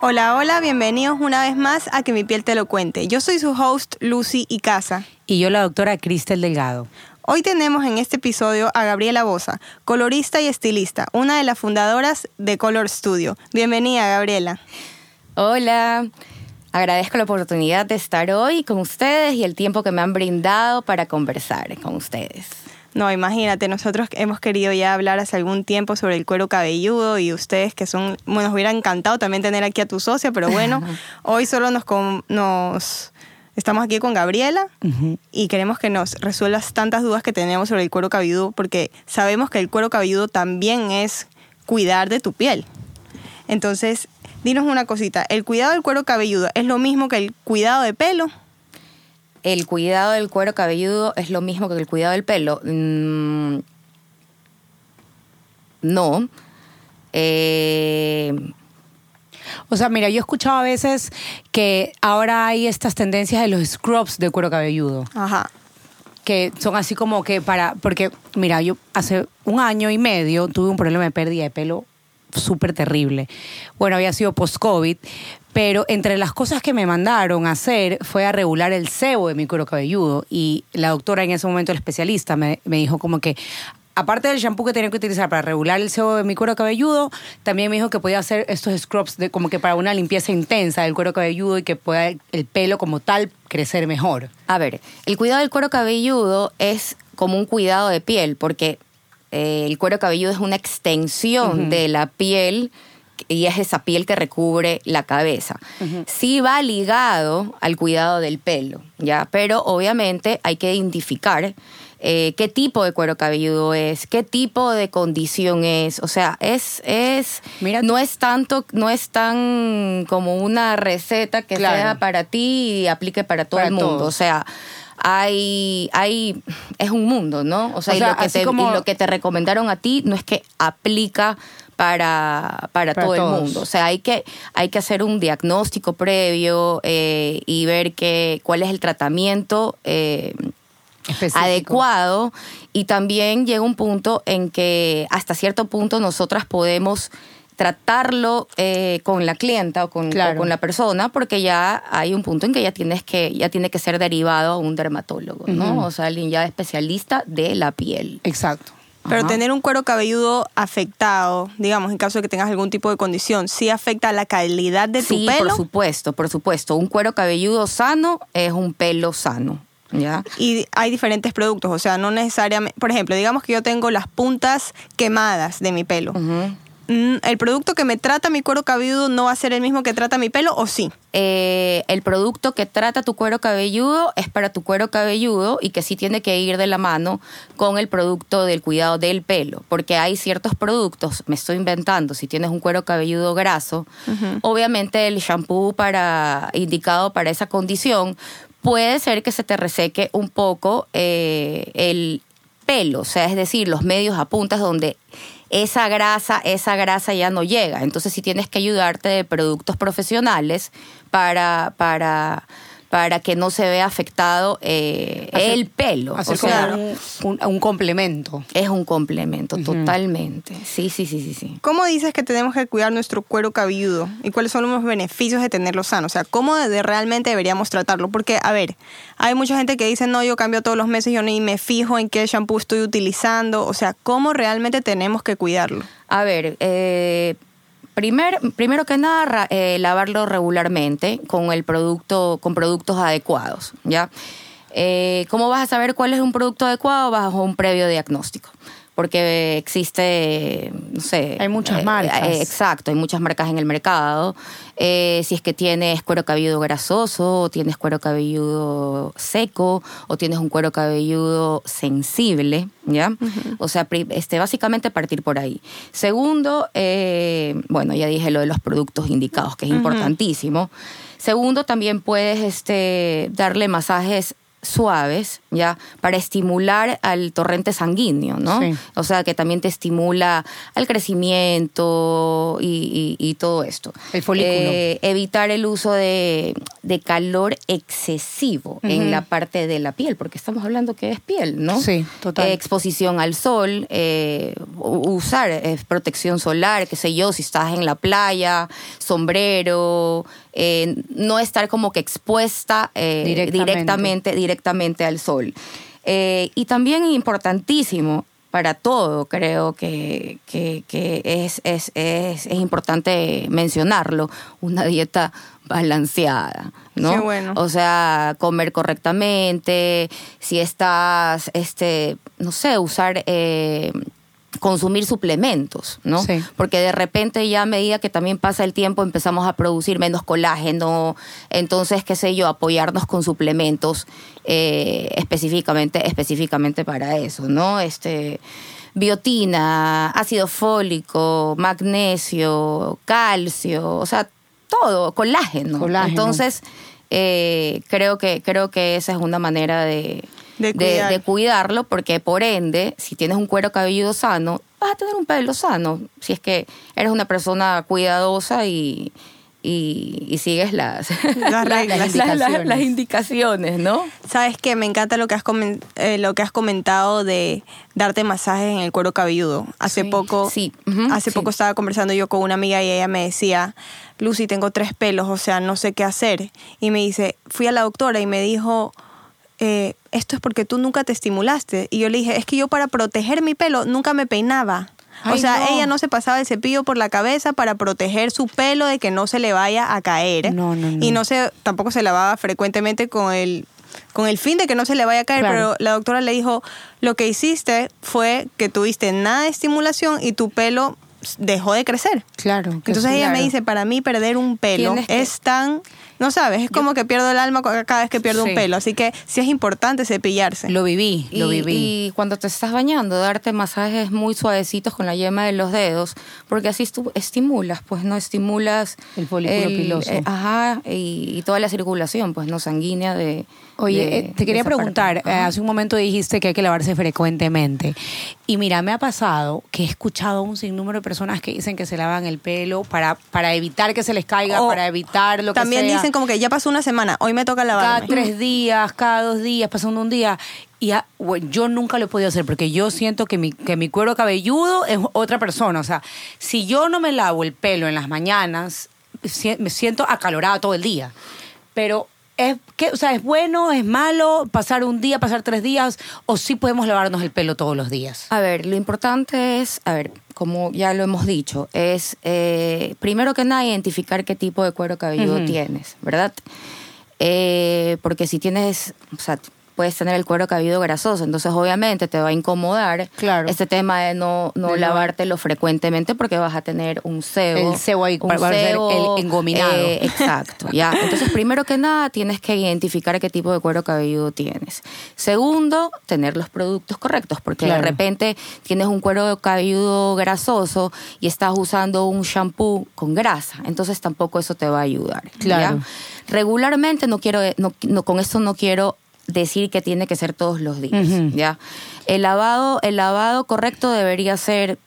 Hola, hola, bienvenidos una vez más a Que mi piel te lo cuente. Yo soy su host, Lucy Icaza. Y yo la doctora Cristel Delgado. Hoy tenemos en este episodio a Gabriela Bosa, colorista y estilista, una de las fundadoras de Color Studio. Bienvenida, Gabriela. Hola, agradezco la oportunidad de estar hoy con ustedes y el tiempo que me han brindado para conversar con ustedes. No, imagínate, nosotros hemos querido ya hablar hace algún tiempo sobre el cuero cabelludo y ustedes que son, bueno, nos hubiera encantado también tener aquí a tu socia, pero bueno, hoy solo nos, nos estamos aquí con Gabriela y queremos que nos resuelvas tantas dudas que tenemos sobre el cuero cabelludo porque sabemos que el cuero cabelludo también es cuidar de tu piel. Entonces, dinos una cosita, ¿el cuidado del cuero cabelludo es lo mismo que el cuidado de pelo? El cuidado del cuero cabelludo es lo mismo que el cuidado del pelo. Mm, no. Eh, o sea, mira, yo he escuchado a veces que ahora hay estas tendencias de los scrubs de cuero cabelludo. Ajá. Que son así como que para. Porque, mira, yo hace un año y medio tuve un problema de pérdida de pelo súper terrible. Bueno, había sido post-COVID, pero entre las cosas que me mandaron a hacer fue a regular el sebo de mi cuero cabelludo. Y la doctora en ese momento, el especialista, me, dijo como que aparte del shampoo que tenía que utilizar para regular el sebo de mi cuero cabelludo, también me dijo que podía hacer estos scrubs de, como que para una limpieza intensa del cuero cabelludo y que pueda el pelo como tal crecer mejor. A ver, el cuidado del cuero cabelludo es como un cuidado de piel, porque eh, el cuero cabelludo es una extensión de la piel y es esa piel que recubre la cabeza. Sí va ligado al cuidado del pelo, ¿ya? Pero obviamente hay que identificar eh, qué tipo de cuero cabelludo es, qué tipo de condición es. O sea, es, es, Mira, no es tanto, no es tan como una receta que sea para ti y aplique para todo el mundo. O sea, hay, hay, es un mundo, ¿no? O sea, y, lo que te, lo que te recomendaron a ti no es que aplica para, para, todo el mundo. O sea, hay que, hay que hacer un diagnóstico previo eh, y ver que, cuál es el tratamiento eh, adecuado. Y también llega un punto en que hasta cierto punto nosotras podemos tratarlo eh, con la clienta o con, con, la persona, porque ya hay un punto en que ya tienes que, ya tiene que ser derivado a un dermatólogo, ¿no? O sea, alguien ya especialista de la piel. Exacto. Pero tener un cuero cabelludo afectado, digamos, en caso de que tengas algún tipo de condición, ¿sí afecta la calidad de tu sí, pelo? por supuesto, por supuesto. Un cuero cabelludo sano es un pelo sano. ¿Ya? Y hay diferentes productos, o sea, no necesariamente, por ejemplo, digamos que yo tengo las puntas quemadas de mi pelo. Mm, ¿el producto que me trata mi cuero cabelludo no va a ser el mismo que trata mi pelo o sí? Eh, el producto que trata tu cuero cabelludo es para tu cuero cabelludo y que sí tiene que ir de la mano con el producto del cuidado del pelo, porque hay ciertos productos, me estoy inventando, si tienes un cuero cabelludo graso, obviamente el shampoo para indicado para esa condición puede ser que se te reseque un poco eh, el pelo, o sea, es decir, los medios a puntas donde esa grasa, esa grasa ya no llega. Entonces sí tienes que ayudarte de productos profesionales para, para para que no se vea afectado eh, el pelo. o sea, un, complemento. Es un complemento, totalmente. Sí, sí, sí, sí, sí. ¿Cómo dices que tenemos que cuidar nuestro cuero cabelludo? ¿Y cuáles son los beneficios de tenerlo sano? O sea, ¿cómo de, realmente deberíamos tratarlo? Porque, a ver, hay mucha gente que dice, no, yo cambio todos los meses, yo ni me fijo en qué shampoo estoy utilizando. O sea, ¿cómo realmente tenemos que cuidarlo? A ver, eh, primero que nada, eh, lavarlo regularmente con el producto, con productos adecuados, ¿ya? Eh, ¿Cómo vas a saber cuál es un producto adecuado? Bajo un previo diagnóstico. porque existe, no sé. Hay muchas marcas. exacto, hay muchas marcas en el mercado. Eh, si es que tienes cuero cabelludo grasoso, o tienes cuero cabelludo seco, o tienes un cuero cabelludo sensible, ¿ya? O sea, este, básicamente partir por ahí. Segundo, eh, bueno, ya dije lo de los productos indicados, que es importantísimo. Segundo, también puedes este, darle masajes suaves, ¿ya? Para estimular al torrente sanguíneo, ¿no? O sea, que también te estimula al crecimiento y, todo esto. El folículo. Eh, evitar el uso de, calor excesivo en la parte de la piel, porque estamos hablando que es piel, ¿no? Sí, total. exposición al sol, eh, usar eh, protección solar, qué sé yo, si estás en la playa, sombrero, no estar como que expuesta directamente, directamente, al sol. Eh, y también importantísimo para todo, creo que, es, es, es, importante mencionarlo, una dieta balanceada, ¿no? bueno. O sea, comer correctamente, si estás, este, no sé, usar eh, consumir suplementos, ¿no? Sí. Porque de repente ya a medida que también pasa el tiempo empezamos a producir menos colágeno, entonces, qué sé yo, apoyarnos con suplementos eh, específicamente, específicamente para eso, ¿no? Este biotina, ácido fólico, magnesio, calcio, o sea, todo, colágeno. colágeno. Entonces, eh, creo que creo que esa es una manera de de, cuidarlo, porque por ende, si tienes un cuero cabelludo sano, vas a tener un pelo sano. Si es que eres una persona cuidadosa y, y, sigues las, las, reglas, las, indicaciones. ¿no? Sabes que me encanta lo que has eh, lo que has comentado de darte masajes en el cuero cabelludo. Hace poco, sí. hace poco estaba conversando yo con una amiga y ella me decía, Lucy, tengo tres pelos, o sea, no sé qué hacer. Y me dice, fui a la doctora y me dijo, eh, esto es porque tú nunca te estimulaste. Y yo le dije, es que yo para proteger mi pelo nunca me peinaba. o sea, ella no se pasaba el cepillo por la cabeza para proteger su pelo de que no se le vaya a caer. No, no, no. Y no se, tampoco se lavaba frecuentemente con el, con el fin de que no se le vaya a caer. Pero la doctora le dijo, lo que hiciste fue que tuviste nada de estimulación y tu pelo dejó de crecer. Claro. Entonces ella me dice, para mí perder un pelo es tan no sabes, es como que pierdo el alma cada vez que pierdo un pelo. Así que sí es importante cepillarse. Lo viví, lo viví. Y cuando te estás bañando, darte masajes muy suavecitos con la yema de los dedos, porque así tú estimulas, pues no estimulas. El folículo piloso. Eh, ajá, y, toda la circulación, pues no sanguínea de. Oye, eh, te quería preguntar, eh, hace un momento dijiste que hay que lavarse frecuentemente. Y mira, me ha pasado que he escuchado un sinnúmero de personas que dicen que se lavan el pelo para, para evitar que se les caiga, para evitar lo que También dicen como que ya pasó una semana, hoy me toca lavarme. Cada tres días, cada dos días, pasando un día. Y yo nunca lo he podido hacer porque yo siento que mi, que mi cuero cabelludo es otra persona. O sea, si yo no me lavo el pelo en las mañanas, me siento acalorada todo el día. Pero es que, o sea, es bueno, es malo pasar un día, pasar tres días, o sí podemos lavarnos el pelo todos los días. A ver, lo importante es, a ver, como ya lo hemos dicho, es eh, primero que nada identificar qué tipo de cuero cabelludo tienes, ¿verdad? Eh, porque si tienes, o sea, puedes tener el cuero cabelludo grasoso, entonces obviamente te va a incomodar claro. este tema de no, no lavártelo frecuentemente porque vas a tener un sebo. El sebo ahí, un sebo, el engominado. Eh, exacto, ya. Entonces, primero que nada, tienes que identificar qué tipo de cuero cabelludo tienes. Segundo, tener los productos correctos, porque de repente tienes un cuero cabelludo grasoso y estás usando un shampoo con grasa, entonces tampoco eso te va a ayudar. Claro. Regularmente no quiero, no, con esto no quiero decir que tiene que ser todos los días, ¿ya? El lavado, el lavado correcto debería ser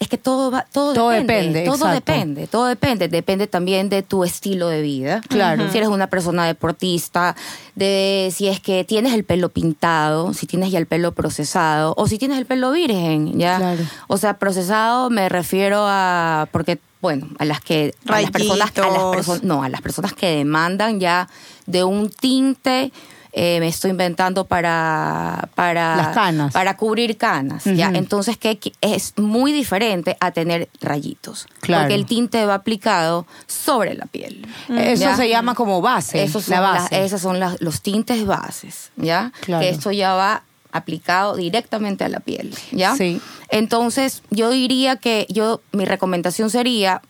es que todo va, todo, todo depende, todo depende, todo depende, depende también de tu estilo de vida. Claro. Si eres una persona deportista, de si es que tienes el pelo pintado, si tienes ya el pelo procesado o si tienes el pelo virgen, ya. Claro. O sea, procesado me refiero a porque bueno, a las que a las personas a las personas no, a las personas que demandan ya de un tinte eh, me estoy inventando para para las canas para cubrir canas ya entonces que es muy diferente a tener rayitos claro. porque el tinte va aplicado sobre la piel eso se llama como base esos son la base. esos son los tintes bases ya claro. que esto ya va aplicado directamente a la piel, ¿ya? Sí. Entonces, yo diría que yo mi recomendación sería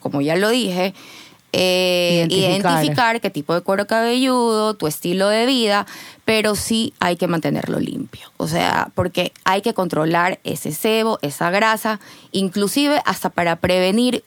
como ya lo dije, eh, Identificar. identificar. qué tipo de cuero cabelludo, tu estilo de vida, pero sí hay que mantenerlo limpio. O sea, porque hay que controlar ese sebo, esa grasa, inclusive hasta para prevenir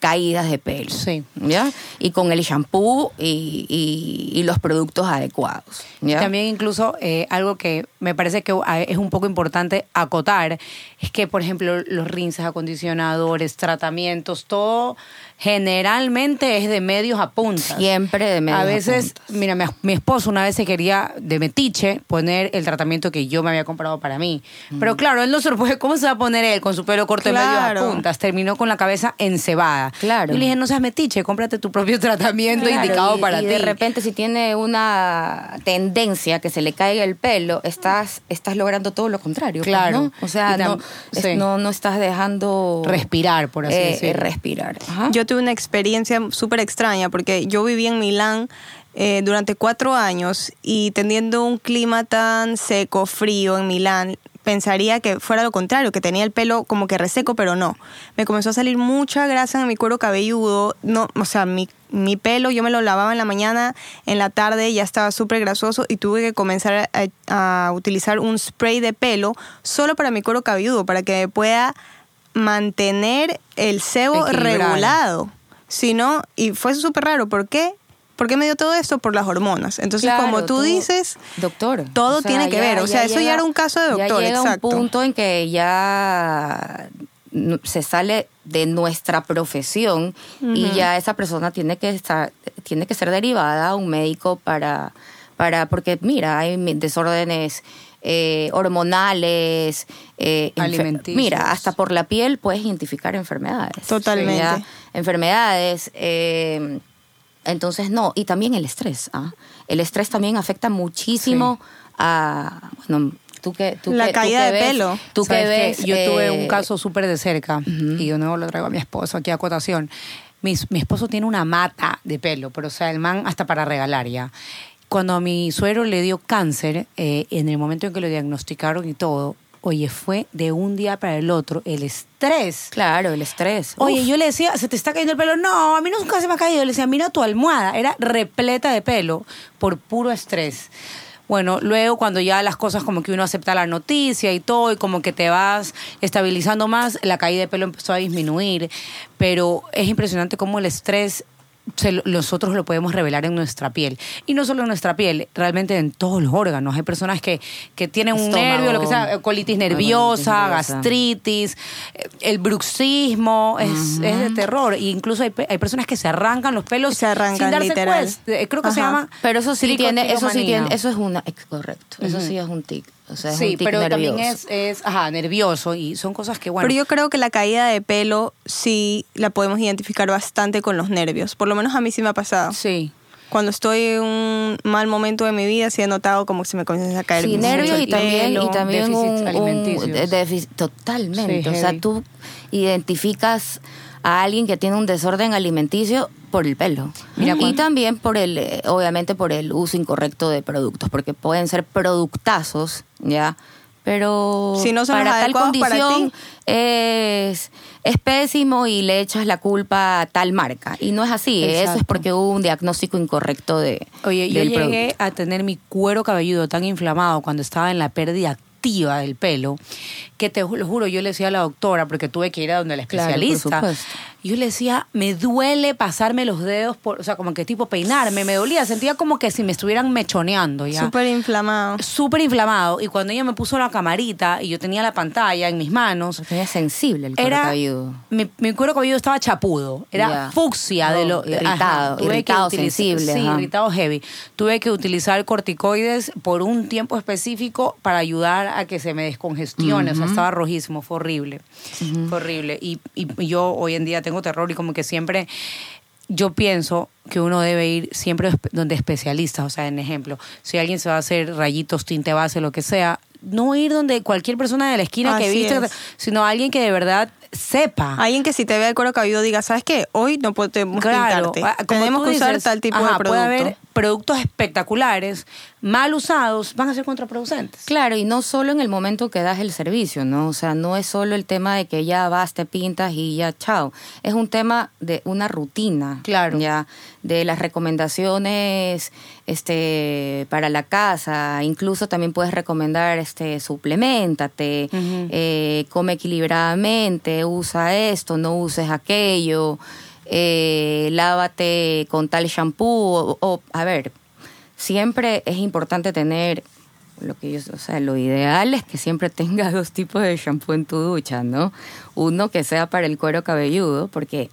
caídas de pelo. Sí. ¿Ya? Y con el shampoo y, y- y los productos adecuados. ¿ya? También incluso eh, algo que me parece que ah, es un poco importante acotar es que, por ejemplo, los rinces, acondicionadores, tratamientos, todo generalmente es de medios a puntas. Siempre de medios A a veces, puntas. mira, mi, mi esposo una vez se quería de metiche poner el tratamiento que yo me había comprado para mí. Pero claro, él no se lo puede, ¿cómo se va a poner él con su pelo corto de medios Claro. a puntas? Terminó con la cabeza encebada. Claro. Yo le dije, no seas metiche, cómprate tu propio tratamiento Claro, indicado y- para y ti. de repente si tiene una tendencia que se le caiga el pelo, estás, estás logrando todo lo contrario. pues, Claro. ¿no? O sea, sí. no, no estás dejando... Respirar, por así eh, decirlo. respirar. Ajá. Yo tuve una experiencia súper extraña porque yo viví en Milán eh, durante cuatro años y teniendo un clima tan seco, frío en Milán, pensaría que fuera lo contrario, que tenía el pelo como que reseco, pero no. Me comenzó a salir mucha grasa en mi cuero cabelludo, no, o sea, mi, mi pelo yo me lo lavaba en la mañana, en la tarde ya estaba súper grasoso y tuve que comenzar a, a utilizar un spray de pelo solo para mi cuero cabelludo, para que me pueda mantener el sebo regulado. Si no, y fue súper raro, ¿por qué? ¿Por qué me dio todo esto? Por las hormonas. Entonces, Claro, como tú todo- dices, Doctor. todo tiene que ver. O sea, eso ya era un caso de doctor, Ya llega exacto. un punto en que ya se sale de nuestra profesión y ya esa persona tiene que estar, tiene que ser derivada a un médico para, para porque mira, hay desórdenes eh, hormonales, eh, Alimenticios. Mira, hasta por la piel puedes identificar enfermedades. Totalmente. Enfermedades. eh, entonces, no, y también el estrés. ¿ah? El estrés también afecta muchísimo a, bueno, tú que... Tú La que- tú caída que de ves- pelo. Tú que ¿Sabes ves... Yo tuve eh, un caso súper de cerca y yo no lo traigo a mi esposo aquí a acotación. Mi, mi esposo tiene una mata de pelo, pero o sea, el man hasta para regalar ya. Cuando a mi suegro le dio cáncer, eh, en el momento en que lo diagnosticaron y todo, oye, fue de un día para el otro el estrés. Claro, el estrés. Oye, Uf. yo le decía, ¿se te está cayendo el pelo? No, a mí nunca se me ha caído. Le decía, mira tu almohada. Era repleta de pelo por puro estrés. Bueno, luego cuando ya las cosas como que uno acepta la noticia y todo, y como que te vas estabilizando más, la caída de pelo empezó a disminuir. Pero es impresionante cómo el estrés se lo- nosotros lo podemos revelar en nuestra piel. Y no solo en nuestra piel, realmente en todos los órganos. Hay personas que, que tienen un nervio, lo que sea, colitis nerviosa, colitis nerviosa. gastritis, eh, el bruxismo, es, es de terror. E incluso hay, pe- hay personas que se arrancan los pelos Se arrancan, sin darse literal. cuenta. Eh, Creo que se llama... Pero eso sí tiene, eso sí tiene, eso es una, es correcto. Eso sí es un tic. O sea, es Sí, un tic pero nervioso. también es, es ajá, nervioso y son cosas que, bueno... Pero yo creo que la caída de pelo sí la podemos identificar bastante con los nervios. Por lo menos a mí sí me ha pasado. Sí. Cuando estoy en un mal momento de mi vida, sí he notado como que se me comienza a caer Sí, mucho nervios el y también, y también un, un déficit- totalmente. Sí, o sea, tú identificas a alguien que tiene un desorden alimenticio por el pelo. Mira, y cuan- también por el, eh, obviamente por el uso incorrecto de productos, porque pueden ser productazos, ¿ya? Pero Si no para tal para condición es, es pésimo y le echas la culpa a tal marca. Y no es así, eso es porque hubo un diagnóstico incorrecto de Oye, yo del llegué producto. a tener mi cuero cabelludo tan inflamado cuando estaba en la pérdida activa del pelo, que te lo juro, yo le decía a la doctora, porque tuve que ir a donde la Claro, supuesto. yo le decía, me duele pasarme los dedos, por, o sea, como que tipo peinarme, me dolía, sentía como que si me estuvieran mechoneando ya. Súper inflamado. Súper inflamado. Y cuando ella me puso la camarita y yo tenía la pantalla en mis manos, Tenía sensible el cuero era cabelludo. mi, mi cuero cabelludo estaba chapudo, era fucsia de lo irritado, irritado, sensible, Sí, ajá. irritado heavy. Tuve que utilizar corticoides por un tiempo específico para ayudar a que se me descongestione, o sea, estaba rojísimo, fue horrible. Fue horrible y, y yo hoy en día tengo terror y como que siempre yo pienso que uno debe ir siempre donde especialistas, o sea, en ejemplo, si alguien se va a hacer rayitos, tinte base, lo que sea, no ir donde cualquier persona de la esquina que viste, es. sino alguien que de verdad sepa. Alguien que si te vea el cuero cabelludo diga, ¿sabes qué? Hoy no podemos Claro, pintarte. Tenemos que usar dices, tal tipo ajá, de producto. Puede haber productos espectaculares, mal usados, van a ser contraproducentes. Claro, y no solo en el momento que das el servicio, ¿no? O sea, no es solo el tema de que ya vas, te pintas y ya, chao. Es un tema de una rutina. Claro. Ya, de las recomendaciones este, para la casa. Incluso también puedes recomendar, este, suplementate, eh, come equilibradamente, usa esto, no uses aquello. Eh, lávate con tal shampoo o, a ver, siempre es importante tener lo que yo, o sea, lo ideal es que siempre tengas dos tipos de shampoo en tu ducha, ¿no? Uno que sea para el cuero cabelludo, porque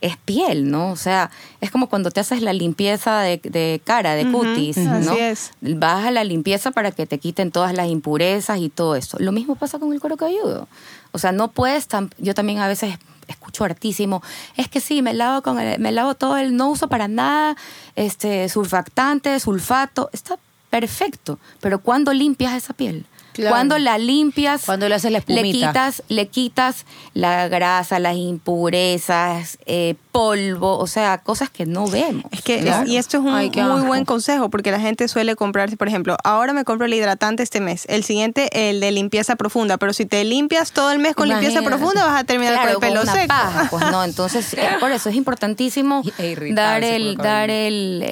es piel, ¿no? O sea, es como cuando te haces la limpieza de, cara, de cutis, ¿no? Así es. Vas a la limpieza para que te quiten todas las impurezas y todo eso. Lo mismo pasa con el cuero cabelludo. O sea, no puedes, yo también a veces escucho hartísimo, es que sí, me lavo con el, me lavo todo el, no uso para nada, este, surfactante, sulfato, está perfecto, pero ¿cuándo limpias esa piel? Cuando la limpias, cuando le haces la le quitas, le quitas la grasa, las impurezas, eh, polvo, o sea, cosas que no vemos. Es que y esto es un muy buen consejo porque la gente suele comprarse, por ejemplo, ahora me compro el hidratante este mes, el siguiente el de limpieza profunda, pero si te limpias todo el mes con limpieza profunda vas a terminar con el pelo seco. pues no, entonces eh, por eso es importantísimo dar el dar el,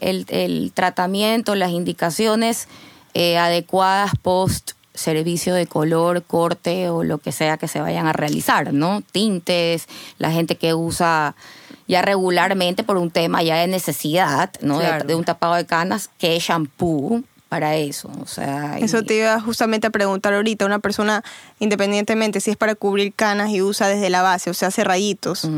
el, el tratamiento, las indicaciones eh, adecuadas post servicio de color, corte o lo que sea que se vayan a realizar, ¿no? Tintes, la gente que usa ya regularmente por un tema ya de necesidad, ¿no? De, un tapado de canas, que es shampoo para eso, o sea... Eso te iba justamente a preguntar ahorita, una persona, independientemente si es para cubrir canas y usa desde la base, o sea, hace rayitos,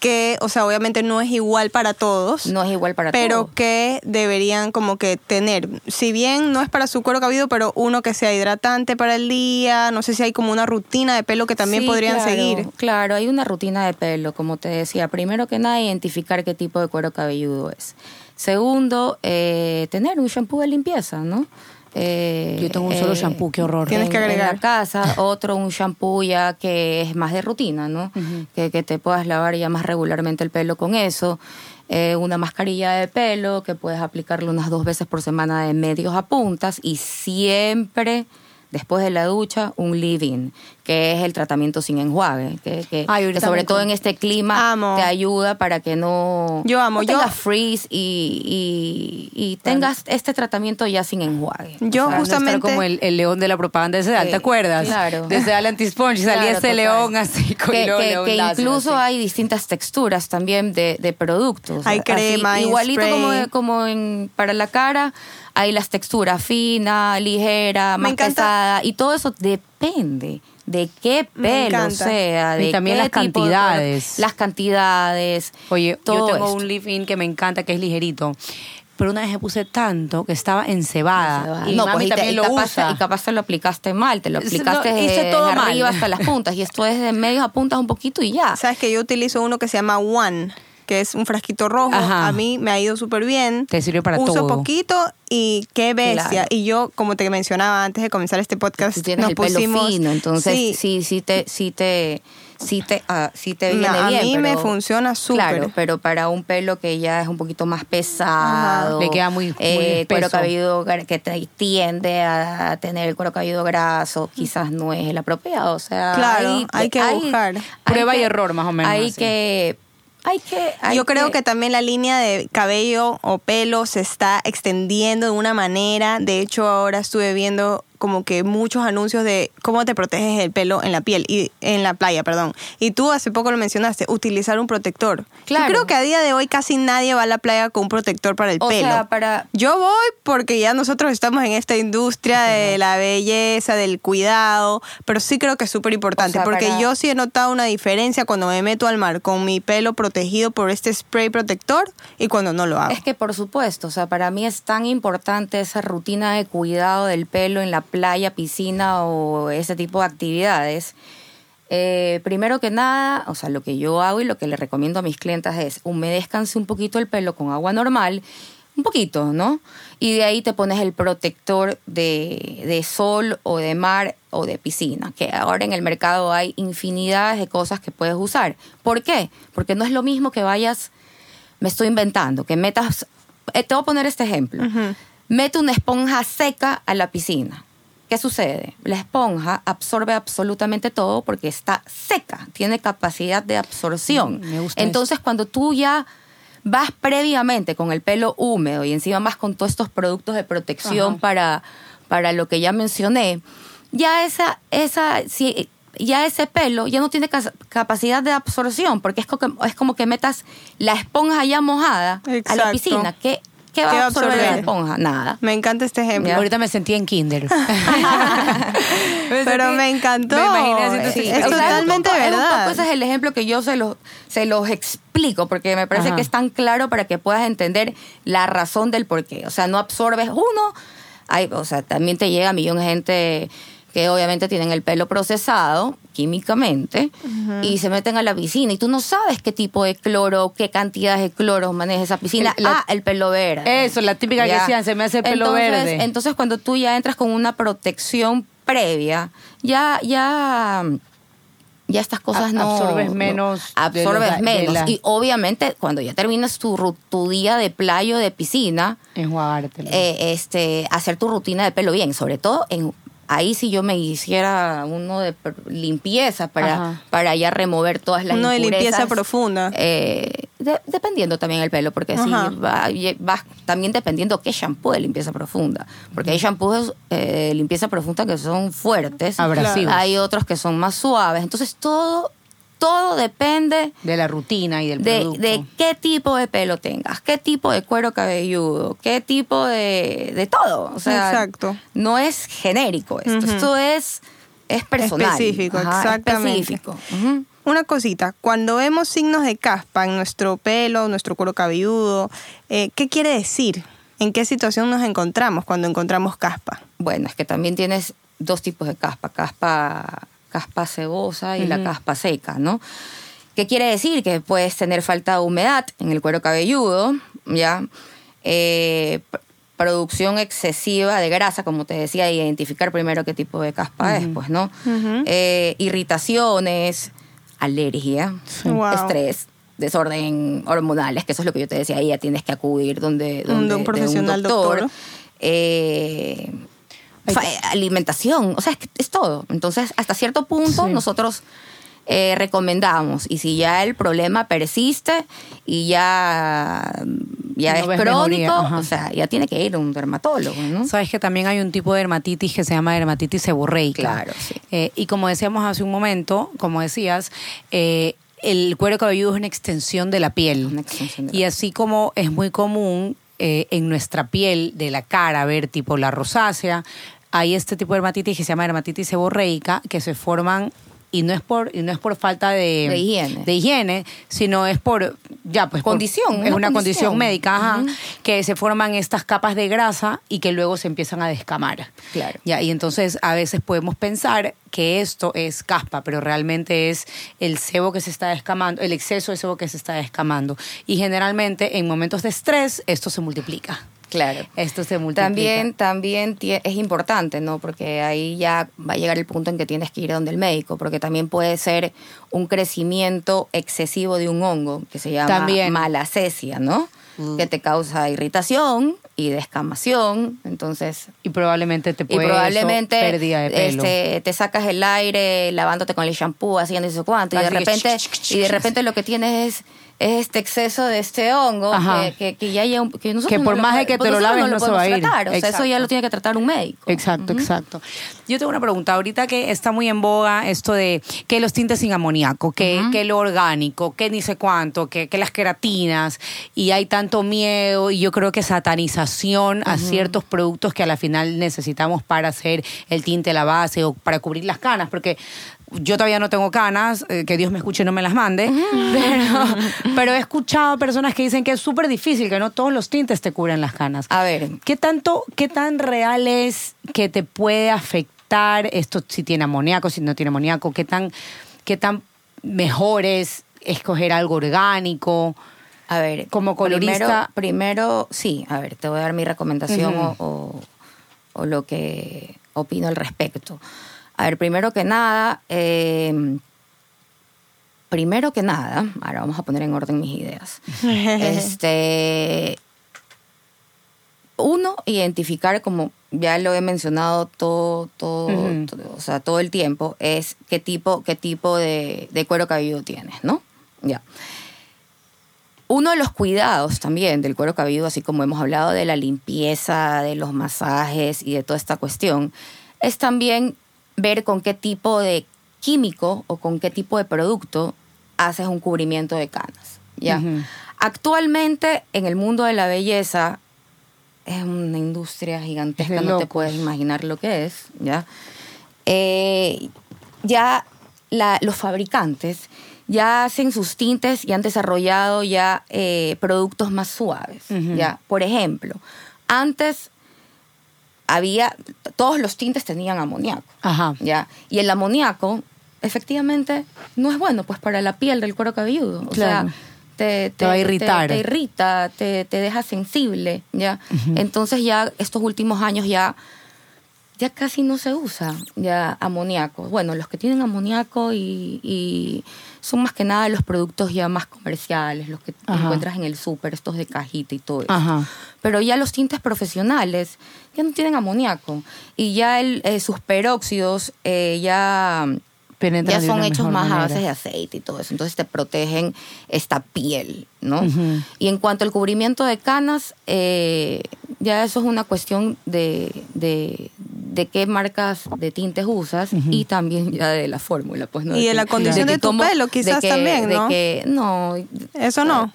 que, o sea, obviamente no es igual para todos. No es igual para todos. Pero que deberían como que tener, si bien no es para su cuero cabelludo, pero uno que sea hidratante para el día, no sé si hay como una rutina de pelo que también podrían seguir. Claro, hay una rutina de pelo, como te decía. Primero que nada, identificar qué tipo de cuero cabelludo es. Segundo, eh, tener un shampoo de limpieza, ¿no? Eh, Yo tengo un solo eh, shampoo, qué horror. Tienes que agregar. En la casa, otro un shampoo ya que es más de rutina, ¿no? que, que, te puedas lavar ya más regularmente el pelo con eso. Eh, una mascarilla de pelo que puedes aplicarlo unas dos veces por semana de medios a puntas y siempre después de la ducha, un leave-in, que es el tratamiento sin enjuague, que, sobre todo en este clima te ayuda para que no, yo amo, tengas freeze y, y, tengas este tratamiento ya sin enjuague. Yo justamente... como el, león de la propaganda de Sedal, ¿te acuerdas? Claro. Desde Al Anti-Sponge salía ese león así con Que, que, incluso hay distintas texturas también de, de productos. Hay crema, Igualito como, como en, para la cara hay las texturas fina, ligera, más pesada y todo eso depende de qué pelo sea, de y también las cantidades. las cantidades. Oye, yo tengo un leave-in que me encanta, que es ligerito. Pero una vez me puse tanto que estaba encebada. Y no, pues, también lo capaz, usa. Y capaz te lo aplicaste mal, te lo aplicaste de arriba hasta las puntas. Y esto es de medios a puntas un poquito y ya. Sabes que yo utilizo uno que se llama One que es un frasquito rojo. A mí me ha ido súper bien. Te sirve para Uso todo. Uso poquito y qué bestia. Y yo, como te mencionaba antes de comenzar este podcast, tienes nos el pusimos. Pelo fino, entonces sí, sí, sí te, sí te, sí te, uh, sí te viene a bien. A mí me funciona súper. Claro, pero para un pelo que ya es un poquito más pesado. Le queda muy, muy eh, cuero cabelludo que tiende a tener el cuero cabelludo graso, quizás no es el apropiado. O sea, claro, hay, que buscar. Prueba y error, más o menos. Hay que hay que, Yo creo que también la línea de cabello o pelo se está extendiendo de una manera. De hecho, ahora estuve viendo como que muchos anuncios de cómo te proteges el pelo en la piel y en la playa, perdón. Y tú hace poco lo mencionaste, utilizar un protector. Claro. Yo creo que a día de hoy casi nadie va a la playa con un protector para el o pelo. Sea, para... Yo voy porque ya nosotros estamos en esta industria de la belleza, del cuidado, pero sí creo que es súper importante porque yo sí he notado una diferencia cuando me meto al mar con mi pelo protegido por este spray protector y cuando no lo hago. Es que por supuesto, o sea, para mí es tan importante esa rutina de cuidado del pelo en la playa, piscina o ese tipo de actividades. Eh, primero que nada, o sea, lo que yo hago y lo que le recomiendo a mis clientes es humedezcanse un poquito el pelo con agua normal, un poquito, ¿no? Y de ahí te pones el protector de, de sol o de mar o de piscina, que ahora en el mercado hay infinidades de cosas que puedes usar. ¿Por qué? Porque no es lo mismo que vayas, me estoy inventando, que metas eh, te voy a poner este ejemplo. Mete una esponja seca a la piscina. ¿Qué sucede? La esponja absorbe absolutamente todo porque está seca, tiene capacidad de absorción. Mm, me gusta Entonces, cuando tú ya vas previamente con el pelo húmedo y encima vas con todos estos productos de protección Ajá. para, para lo que ya mencioné, ya esa, esa, si- ya ese pelo ya no tiene capacidad de absorción porque es como, que, es como que metas la esponja ya mojada a la piscina. ¿Qué, qué va ¿Qué va a absorber la esponja? Nada. Me encanta este ejemplo. Ahorita me sentí en kinder. Pero me encantó. Me imaginé Sí, es O sea, totalmente un poco- es un verdad. poco ese es el ejemplo que yo se los, se los explico, porque me parece Ajá. que es tan claro para que puedas entender la razón del por qué. O sea, no absorbes uno. Hay, o sea, también te llega a millón de gente que obviamente tienen el pelo procesado químicamente y se meten a la piscina y tú no sabes qué tipo de cloro, qué cantidad de cloro maneja esa piscina. El- la- ah, el pelo verde. Eso, la típica que decían, se me hace el pelo Entonces- verde. Entonces, cuando tú ya entras con una protección previa, ya, ya, ya estas cosas no absorbes no- menos absorbes los- menos. la- Y obviamente, cuando ya terminas tu, tu día de playa o de piscina, eh, este, hacer tu rutina de pelo bien, sobre todo en ahí si yo me hiciera uno de limpieza para, Ajá. para ya remover todas las Uno de limpieza impurezas. profunda. Eh, de- dependiendo también el pelo, porque sí, va, va también dependiendo qué shampoo de limpieza profunda. Porque hay shampoos eh, de limpieza profunda que son fuertes. Abrasivos. Hay otros que son más suaves. Entonces todo, todo depende de la rutina y del de, producto. de qué tipo de pelo tengas, qué tipo de cuero cabelludo, qué tipo de, de todo. O sea, Exacto. no es genérico esto, esto es, es personal. Específico, Ajá, exactamente. Específico. Una cosita, cuando vemos signos de caspa en nuestro pelo, nuestro cuero cabelludo, eh, ¿qué quiere decir? ¿En qué situación nos encontramos cuando encontramos caspa? Bueno, es que también tienes dos tipos de caspa, caspa, caspa cebosa y la caspa seca, ¿no? ¿Qué quiere decir? Que puedes tener falta de humedad en el cuero cabelludo, ¿ya? Eh, pr- producción excesiva de grasa, como te decía, identificar primero qué tipo de caspa es, pues, ¿no? Eh, irritaciones, alergia, Wow. estrés, desorden hormonales, que eso es lo que yo te decía, ahí ya tienes que acudir donde, Un- de un profesional doctor. Eh, alimentación, o sea, es, es todo. Entonces, hasta cierto punto Sí. nosotros eh, recomendamos, y si ya el problema persiste y ya, ya No es crónico, o sea, ya tiene que ir a un dermatólogo, ¿no? Sabes que también hay un tipo de dermatitis que se llama dermatitis seborreica. Claro, sí. Eh, y como decíamos hace un momento, como decías, eh, el cuero cabelludo es una extensión de la piel. Una extensión de la y así como es muy común eh, en nuestra piel de la cara ver tipo la rosácea, hay este tipo de dermatitis que se llama dermatitis seborreica que se forman y no es por y no es por falta de, De higiene. de higiene, sino es por ya pues por- Condición, es una una condición condición. médica ajá, que se forman estas capas de grasa y que luego se empiezan a descamar. Claro. Ya, y entonces a veces podemos pensar que esto es caspa, pero realmente es el sebo que se está descamando, el exceso de sebo que se está descamando. Y generalmente en momentos de estrés esto se multiplica. Claro. Esto se multiplica. También, también es importante, ¿no? Porque ahí ya va a llegar el punto en que tienes que ir a donde el médico, porque también puede ser un crecimiento excesivo de un hongo que se llama También. malacesia, ¿no? Que te causa irritación y descamación, entonces y probablemente te y puede probablemente eso, pérdida de pelo. este, te sacas el aire lavándote con el shampoo, haciendo eso cuánto, y de repente, y de repente lo que tienes es, es este exceso de este hongo que, que, que ya un- que nosotros Que no por lo más de que te lo nosotros laves, no se va a ir. tratar, o sea, eso ya lo tiene que tratar un médico. Exacto, exacto. Yo tengo una pregunta. Ahorita que está muy en boga esto de que los tintes sin amoníaco, que, que lo orgánico, que ni sé cuánto, que, que las queratinas, y hay tanto miedo y yo creo que satanización a ciertos productos que a la final necesitamos para hacer el tinte, la base o para cubrir las canas, porque yo todavía no tengo canas, eh, que Dios me escuche y no me las mande, pero, pero he escuchado personas que dicen que es súper difícil, que no todos los tintes te cubren las canas. A ver, ¿Qué tanto, qué tan real es que te puede afectar esto si tiene amoníaco, si no tiene amoníaco? ¿Qué tan, qué tan mejor es escoger algo orgánico? a ver, Como colorista- Primero, primero, sí, a ver, te voy a dar mi recomendación Ujú. o, o- o lo que opino al respecto. A ver, primero que nada, eh, primero que nada, ahora vamos a poner en orden mis ideas. este, uno, identificar, como ya lo he mencionado todo, todo, todo- o sea, todo el tiempo, es qué tipo, qué tipo de, de cuero cabelludo tienes, ¿no? Ya. Uno de los cuidados también del cuero cabelludo, así como hemos hablado de la limpieza, de los masajes y de toda esta cuestión, es también ver con qué tipo de químico o con qué tipo de producto haces un cubrimiento de canas. ¿ya? Actualmente en el mundo de la belleza es una industria Es gigantesca, no te puedes imaginar lo que es. ¿ya? Eh, ya la- los fabricantes ya hacen sus tintes y han desarrollado ya eh, productos más suaves. ¿ya? Por ejemplo, antes había, todos los tintes tenían amoníaco. Ajá. ¿ya? Y el amoníaco, efectivamente, no es bueno pues para la piel del cuero cabelludo. O Claro. sea, te, Te va a irritar. Te, irrita, te, te deja sensible, ¿ya? Entonces ya estos últimos años ya, ya casi no se usa ya amoníaco. Bueno, los que tienen amoníaco y, y son más que nada los productos ya más comerciales, los que Ajá. encuentras en el súper, estos de cajita y todo eso. Ajá. Pero ya los tintes profesionales ya no tienen amoníaco y ya el, eh, sus peróxidos eh, ya, Penetran ya son hechos más a base de aceite y todo eso. Entonces te protegen esta piel, ¿no? Y en cuanto al cubrimiento de canas, eh, ya eso es una cuestión de, de, de qué marcas de tintes usas y también ya de la fórmula. Pues, ¿no? Y de la condición de tu pelo, quizás que- también, que- no. Eso no.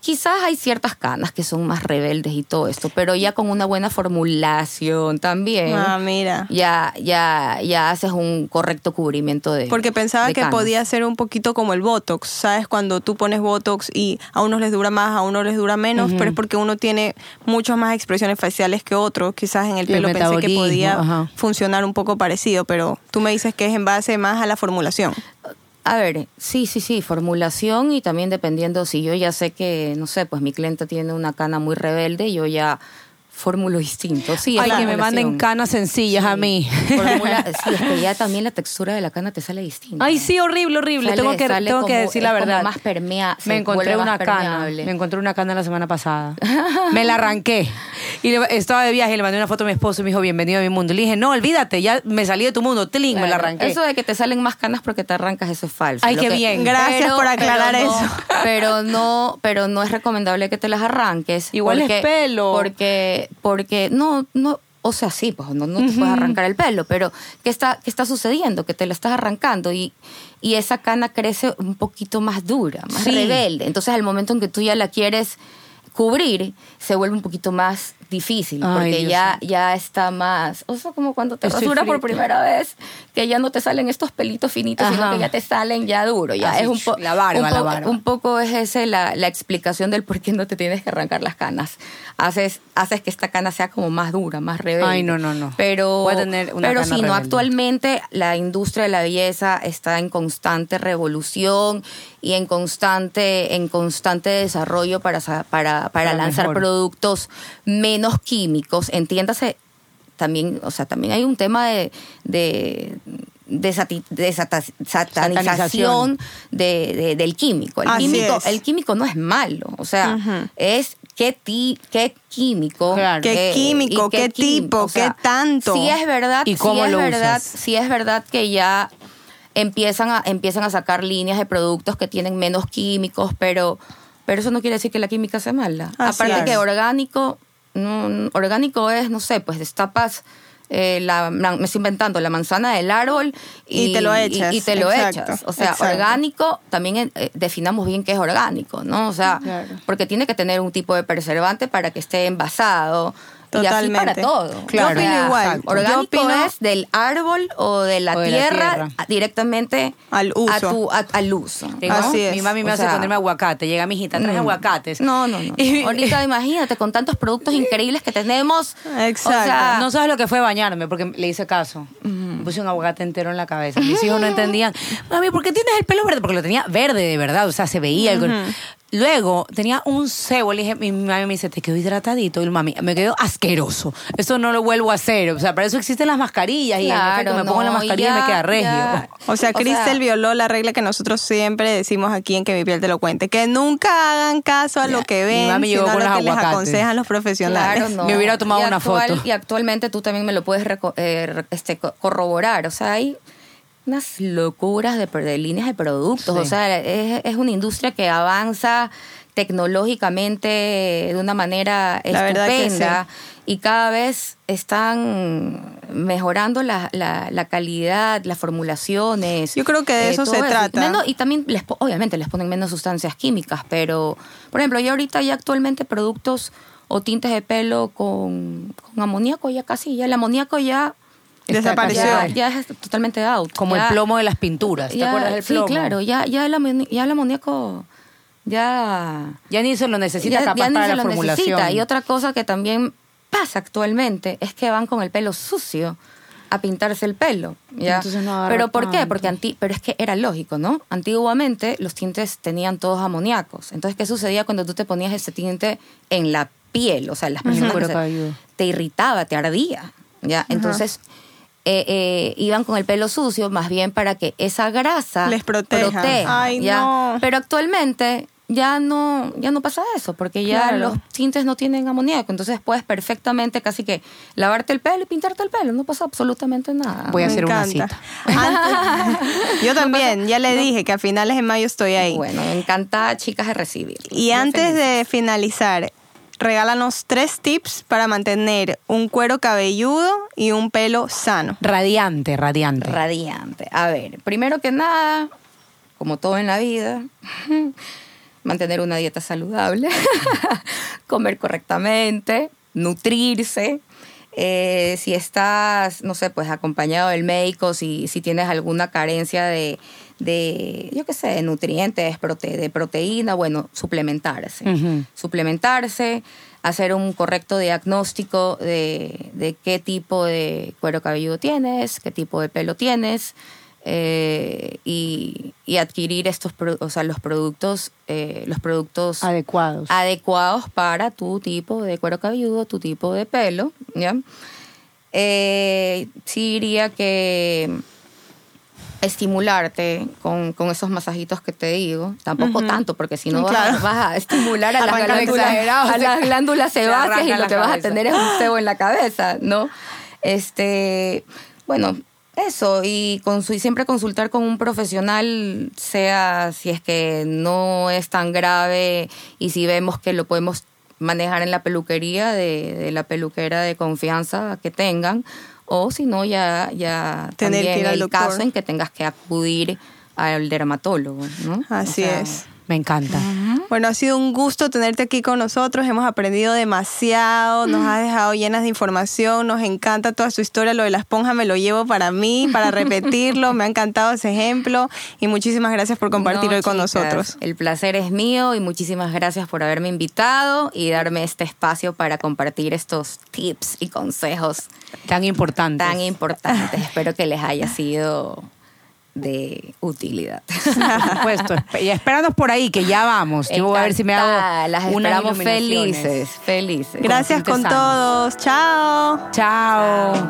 Quizás hay ciertas canas que son más rebeldes y todo esto, pero ya con una buena formulación también. Ah, mira. Ya, ya, ya haces un correcto cubrimiento de. Porque pensaba que canas. podía ser un poquito como el Botox, ¿sabes? Cuando tú pones Botox y a unos les dura más, a unos les dura menos, pero es porque uno tiene muchas más expresiones faciales que otro. Quizás en el Y el pelo pensé que podía ajá. funcionar un poco parecido, pero tú me dices que es en base más a la formulación. A ver, sí, sí, sí, formulación y también dependiendo si yo ya sé que, no sé, pues mi cliente tiene una cana muy rebelde, yo ya formulo distinto. Sí, es Ay, que me manden canas sencillas a mí. Formula- sí, es que ya también la textura de la cana te sale distinta. Ay, sí, horrible, horrible. Sale- tengo que, tengo que como- decir la es verdad. más permea- me encontré una cana. permeable. Me encontré una cana la semana pasada. me la arranqué. Y le- estaba de viaje y le mandé una foto a mi esposo y me dijo, bienvenido a mi mundo. Le dije, no, olvídate, ya me salí de tu mundo. Tling, me la arranqué. Eso de que te salen más canas porque te arrancas, eso es falso. Ay, qué que- bien. Gracias por aclarar eso. Pero no, pero no es recomendable que te las arranques. Igual es porque- pelo. Porque, porque no, no, o sea, sí, pues no, no te puedes arrancar el pelo, pero ¿qué está, qué está sucediendo? Que te la estás arrancando y, y esa cana crece un poquito más dura, más Sí. rebelde. Entonces, al momento en que tú ya la quieres cubrir, se vuelve un poquito más difícil, Ay, porque Dios ya, ya está más, o sea, como cuando te Estoy rasuras por primera vez, que ya no te salen estos pelitos finitos, sino que ya te salen ya duro, ya Así, es un, po- la barba, un, la po- barba. un poco es ese la, la explicación del por qué no te tienes que arrancar las canas. Haces, haces que esta cana sea como más dura, más rebelde. Ay, no, no, no. Pero, Voy a tener una pero cana sí, no, actualmente la industria de la belleza está en constante revolución y en constante, en constante desarrollo para, para, para Para lanzar mejor. productos menos químicos. Entiéndase, también, o sea, también hay un tema de, de, de sati- de sata- satanización de, de- del químico. El Así químico, es. el químico no es malo, o sea, es qué, ti, qué químico, Claro. ¿Qué eh, químico? ¿Qué químico, tipo? o sea, ¿Qué tanto? Sí es verdad, ¿Y cómo sí es lo verdad, usas? sí es verdad que ya empiezan a, empiezan a sacar líneas de productos que tienen menos químicos, pero, pero eso no quiere decir que la química sea mala. Así Aparte es. que orgánico, no, orgánico es, no sé, pues destapas eh, la, la- me estoy inventando la manzana del árbol Y te lo echas, y, y te lo exacto, echas. O sea, exacto. orgánico, también eh, definamos bien qué es orgánico, ¿no? O sea, Claro. porque tiene que tener un tipo de preservante para que esté envasado. Y así Totalmente. para todo. Claro. Yo opino igual. exacto. Orgánico opino- es del árbol o de la, O de la tierra, directamente Al uso. A tu, a- al uso. Digo, Así es. Mi mami me O hace sea, ponerme aguacate. Llega mi hijita, traje Mm. aguacates. No, no, no. Y- Ahorita imagínate, con tantos productos increíbles que tenemos. Exacto. O sea, No sabes lo que fue bañarme, porque le hice caso. Me Puse un aguacate entero en la cabeza. Mis hijos no entendían. Mami, ¿por qué tienes el pelo verde? Porque lo tenía verde de verdad, o sea, se veía. algo. Luego tenía un cebo, le dije, mi mami me dice, te quedó hidratadito. Y el mami, me quedó asqueroso. Eso no lo vuelvo a hacer. O sea, para eso existen las mascarillas. y en Claro, efecto me pongo la mascarilla y me queda regio. ya. O sea, O Cristel sea- violó la regla que nosotros siempre decimos aquí en Que mi piel te lo cuente, que nunca hagan caso a lo que Mi ven, mami llegó sino con a lo los que les aguacates. aconsejan los profesionales. Claro, no. Me hubiera tomado Y una foto. Y actualmente tú también me lo puedes eh, este, co- corroborar. O sea, hay unas locuras de, de líneas de productos. Sí. O sea, es, es una industria que avanza tecnológicamente de una manera La estupenda y cada vez están mejorando la, la- la calidad, las formulaciones. Yo creo que de eso todo se trata. Menos- y también, les, obviamente, les ponen menos sustancias químicas, pero, por ejemplo, ya ahorita ya actualmente productos o tintes de pelo con, con amoníaco ya casi, ya el amoníaco ya... Desapareció. Ya, es totalmente out. Como Ya- el plomo de las pinturas. ¿Te ya- acuerdas del plomo? Sí, claro, ya, ya, el, ya el amoníaco ya... Ya ni se lo necesita ya- capaz ya ni para se la lo formulación. necesita. Y otra cosa que también pasa actualmente es que van con el pelo sucio a pintarse el pelo. ¿ya? Entonces no pero ¿por qué? Porque anti pero es que era lógico, ¿no? Antiguamente los tintes tenían todos amoníacos. Entonces, ¿qué sucedía cuando tú te ponías ese tinte en la piel? O sea, las personas se- te irritaba, te ardía. ¿ya? Entonces, eh, eh, iban con el pelo sucio más bien para que esa grasa Les proteja. proteja, Ay, ¿ya? no. Pero actualmente ya no, ya no pasa eso, porque ya Claro. los tintes no tienen amoníaco. Entonces puedes perfectamente casi que lavarte el pelo y pintarte el pelo. No pasa absolutamente nada. Voy a Me hacer una encanta. cita. Antes- yo también, ya le dije que a finales de mayo estoy ahí. Bueno, me encanta, chicas, de recibir. Y antes de finalizar, regálanos tres tips para mantener un cuero cabelludo y un pelo sano. Radiante, radiante. Radiante. A ver, primero que nada, como todo en la vida, mantener una dieta saludable, comer correctamente, nutrirse. Eh, si estás, no sé, pues acompañado del médico, si, si tienes alguna carencia de, de yo qué sé, de nutrientes, prote- de proteína, bueno, suplementarse. Suplementarse, hacer un correcto diagnóstico de, de qué tipo de cuero cabelludo tienes, qué tipo de pelo tienes, eh, y, y adquirir estos, o sea, los productos, eh, los productos Adecuados. adecuados para tu tipo de cuero cabelludo, tu tipo de pelo, ¿ya? Eh, sí diría que estimularte con, con esos masajitos que te digo, tampoco Ujú. tanto, porque si no vas, Claro. a- vas a estimular a las glándulas, a las glándulas se sebáceas y lo que vas a cabeza. tener es un cebo en la cabeza, ¿no? Este, bueno, eso, y, consu- y siempre consultar con un profesional, sea si es que no es tan grave y si vemos que lo podemos manejar en la peluquería de, de la peluquera de confianza que tengan, o si no, ya, ya Tener que también ir al el doctor. caso en que tengas que acudir al dermatólogo, ¿no? Así O sea, es. Me encanta. Bueno, ha sido un gusto tenerte aquí con nosotros. Hemos aprendido demasiado, nos has dejado llenas de información, nos encanta toda su historia. Lo de la esponja me lo llevo para mí, para repetirlo. Me ha encantado ese ejemplo y muchísimas gracias por compartir No, hoy con chicas, nosotros. El placer es mío y muchísimas gracias por haberme invitado y darme este espacio para compartir estos tips y consejos Tan importante. tan importantes. Espero que les haya sido de utilidad. Por supuesto. Y espéranos por ahí, que ya vamos. Yo voy a ver si me hago Las unas felices, felices. Gracias con todos. Chao. Chao.